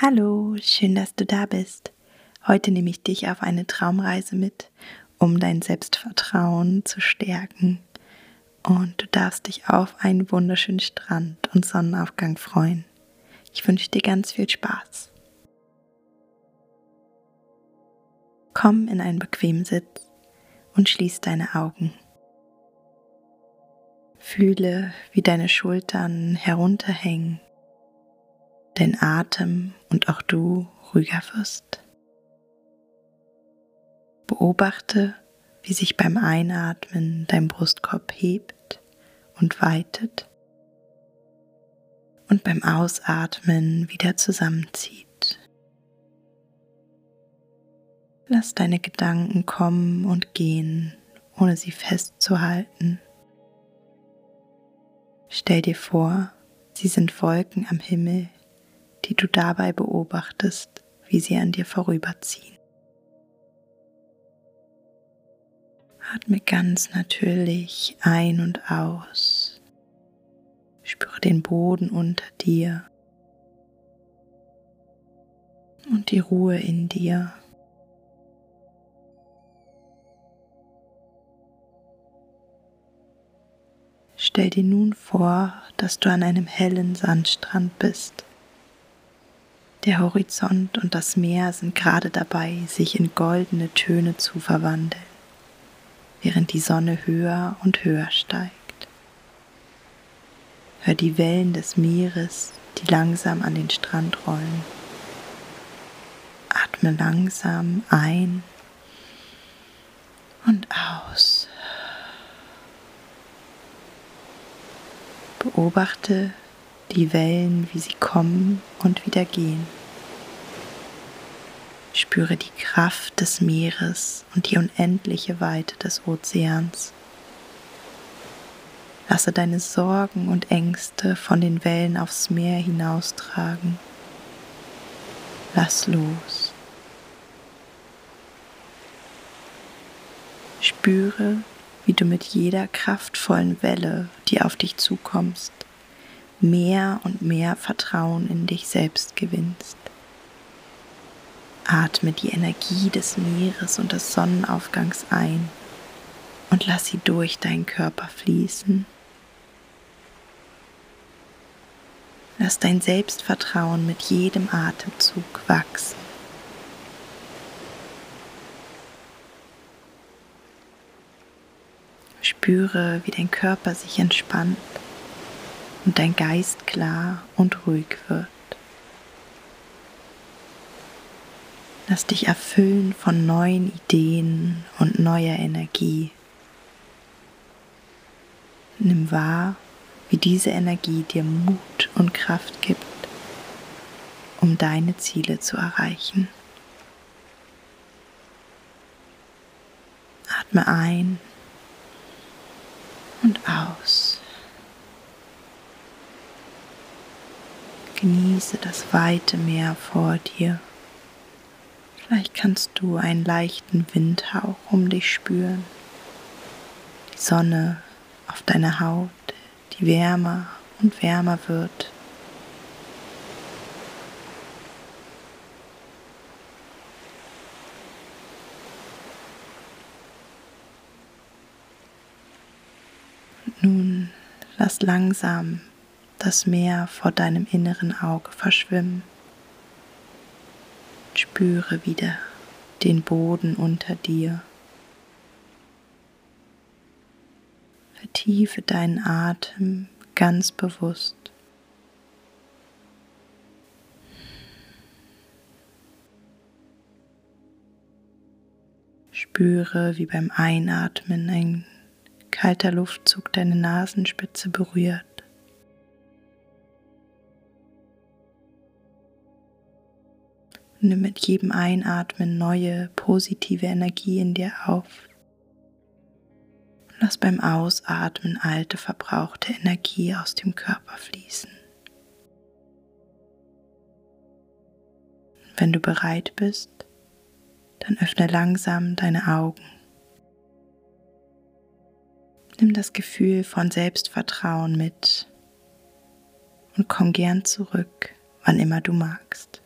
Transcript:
Hallo, schön, dass du da bist. Heute nehme ich dich auf eine Traumreise mit, um dein Selbstvertrauen zu stärken. Und du darfst dich auf einen wunderschönen Strand und Sonnenaufgang freuen. Ich wünsche dir ganz viel Spaß. Komm in einen bequemen Sitz und schließ deine Augen. Fühle, wie deine Schultern herunterhängen, dein Atem und auch du ruhiger wirst. Beobachte, wie sich beim Einatmen dein Brustkorb hebt und weitet und beim Ausatmen wieder zusammenzieht. Lass deine Gedanken kommen und gehen, ohne sie festzuhalten. Stell dir vor, sie sind Wolken am Himmel, die du dabei beobachtest, wie sie an dir vorüberziehen. Atme ganz natürlich ein und aus. Spüre den Boden unter dir und die Ruhe in dir. Stell dir nun vor, dass du an einem hellen Sandstrand bist. Der Horizont und das Meer sind gerade dabei, sich in goldene Töne zu verwandeln während die Sonne höher und höher steigt. Hör die Wellen des Meeres, die langsam an den Strand rollen. Atme langsam ein und aus. Beobachte die Wellen, wie sie kommen und wieder gehen. Spüre die Kraft des Meeres und die unendliche Weite des Ozeans. Lasse deine Sorgen und Ängste von den Wellen aufs Meer hinaustragen. Lass los. Spüre, wie du mit jeder kraftvollen Welle, die auf dich zukommst, mehr und mehr Vertrauen in dich selbst gewinnst. Atme die Energie des Meeres und des Sonnenaufgangs ein und lass sie durch deinen Körper fließen. Lass dein Selbstvertrauen mit jedem Atemzug wachsen. Spüre, wie dein Körper sich entspannt und dein Geist klar und ruhig wird. Lass dich erfüllen von neuen Ideen und neuer Energie. Nimm wahr, wie diese Energie dir Mut und Kraft gibt, um deine Ziele zu erreichen. Atme ein und aus. Genieße das weite Meer vor dir. Vielleicht kannst du einen leichten Windhauch um dich spüren, die Sonne auf deiner Haut, die wärmer und wärmer wird. Und nun lass langsam das Meer vor deinem inneren Auge verschwimmen. Spüre wieder den Boden unter dir. Vertiefe deinen Atem ganz bewusst. Spüre, wie beim Einatmen ein kalter Luftzug deine Nasenspitze berührt. Nimm mit jedem Einatmen neue positive Energie in dir auf. Lass beim Ausatmen alte verbrauchte Energie aus dem Körper fließen. Wenn du bereit bist, dann öffne langsam deine Augen. Nimm das Gefühl von Selbstvertrauen mit und komm gern zurück, wann immer du magst.